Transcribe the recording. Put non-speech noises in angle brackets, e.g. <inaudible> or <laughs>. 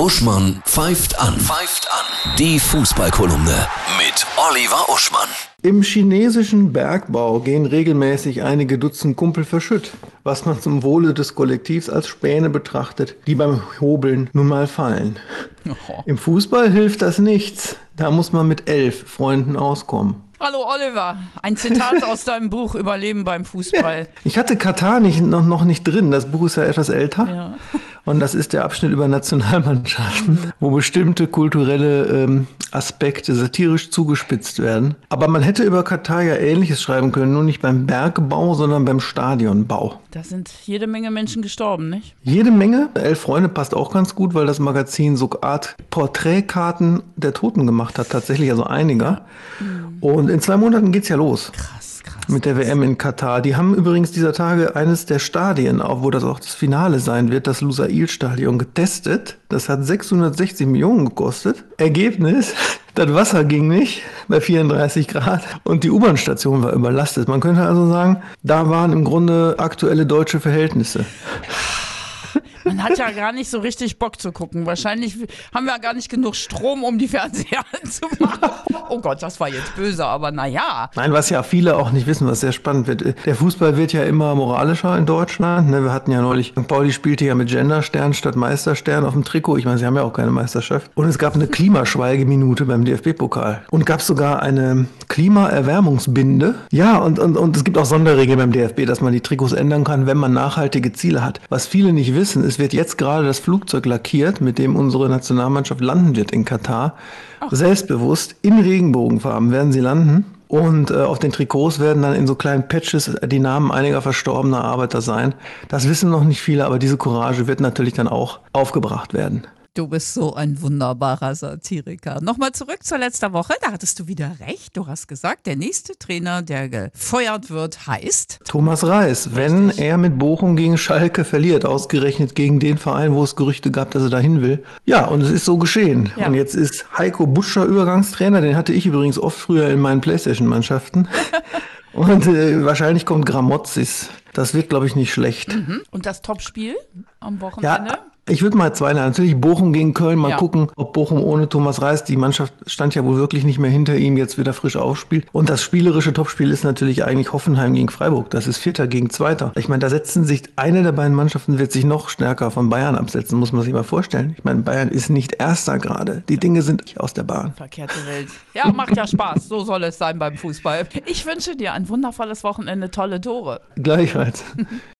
Uschmann pfeift an. Pfeift an. Die Fußballkolumne mit Oliver Uschmann. Im chinesischen Bergbau gehen regelmäßig einige Dutzend Kumpel verschütt, was man zum Wohle des Kollektivs als Späne betrachtet, die beim Hobeln nun mal fallen. Im Fußball hilft das nichts. Da muss man mit elf Freunden auskommen. Hallo Oliver, ein Zitat <laughs> aus deinem Buch Überleben beim Fußball. Ich hatte Katar nicht, noch, noch nicht drin. Das Buch ist ja etwas älter. Ja. Und das ist der Abschnitt über Nationalmannschaften, wo bestimmte kulturelle ähm, Aspekte satirisch zugespitzt werden. Aber man hätte über Katar ja Ähnliches schreiben können, nur nicht beim Bergbau, sondern beim Stadionbau. Da sind jede Menge Menschen gestorben, nicht? Jede Menge. Elf Freunde passt auch ganz gut, weil das Magazin so Art Porträtkarten der Toten gemacht hat. Tatsächlich, also einiger. Und in zwei Monaten geht's ja los. Krass. Mit der WM in Katar. Die haben übrigens dieser Tage eines der Stadien, auch wo das auch das Finale sein wird, das Lusail-Stadion, getestet. Das hat 660 Millionen gekostet. Ergebnis, <laughs> das Wasser ging nicht bei 34 Grad und die U-Bahn-Station war überlastet. Man könnte also sagen, da waren im Grunde aktuelle deutsche Verhältnisse. Man hat ja gar nicht so richtig Bock zu gucken. Wahrscheinlich haben wir ja gar nicht genug Strom, um die Fernseher <laughs> anzumachen. Oh Gott, das war jetzt böse, aber naja. Nein, was ja viele auch nicht wissen, was sehr spannend wird. Der Fußball wird ja immer moralischer in Deutschland. Ne? Wir hatten ja neulich, Pauli spielte ja mit Genderstern statt Meisterstern auf dem Trikot. Ich meine, sie haben ja auch keine Meisterschaft. Und es gab eine Klimaschweigeminute beim DFB-Pokal. Und gab sogar eine Klimaerwärmungsbinde. Ja, und, und, und es gibt auch Sonderregeln beim DFB, dass man die Trikots ändern kann, wenn man nachhaltige Ziele hat. Was viele nicht wissen, es wird jetzt gerade das Flugzeug lackiert, mit dem unsere Nationalmannschaft landen wird in Katar. Selbstbewusst in Regenbogenfarben werden sie landen. Und äh, auf den Trikots werden dann in so kleinen Patches die Namen einiger verstorbener Arbeiter sein. Das wissen noch nicht viele, aber diese Courage wird natürlich dann auch aufgebracht werden. Du bist so ein wunderbarer Satiriker. Nochmal zurück zur letzten Woche. Da hattest du wieder recht. Du hast gesagt, der nächste Trainer, der gefeuert wird, heißt Thomas Reis, wenn er mit Bochum gegen Schalke verliert, ausgerechnet gegen den Verein, wo es Gerüchte gab, dass er dahin will. Ja, und es ist so geschehen. Ja. Und jetzt ist Heiko Buscher Übergangstrainer. Den hatte ich übrigens oft früher in meinen Playstation-Mannschaften. <laughs> und äh, wahrscheinlich kommt Gramozis. Das wird, glaube ich, nicht schlecht. Hm? und das Topspiel am Wochenende. Ja, ich würde mal zwei. Natürlich Bochum gegen Köln. Mal Ja. gucken, ob Bochum ohne Thomas Reis, die Mannschaft stand ja wohl wirklich nicht mehr hinter ihm, jetzt wieder frisch aufspielt. Und das spielerische Topspiel ist natürlich eigentlich Hoffenheim gegen Freiburg. Das ist Vierter gegen Zweiter. Ich meine, da setzen sich, eine der beiden Mannschaften wird sich noch stärker von Bayern absetzen, muss man sich mal vorstellen. Ich meine, Bayern ist nicht Erster gerade. Die Dinge sind aus der Bahn. Verkehrte Welt. Ja, macht ja Spaß. So soll es sein beim Fußball. Ich wünsche dir ein wundervolles Wochenende, tolle Tore. Gleichfalls.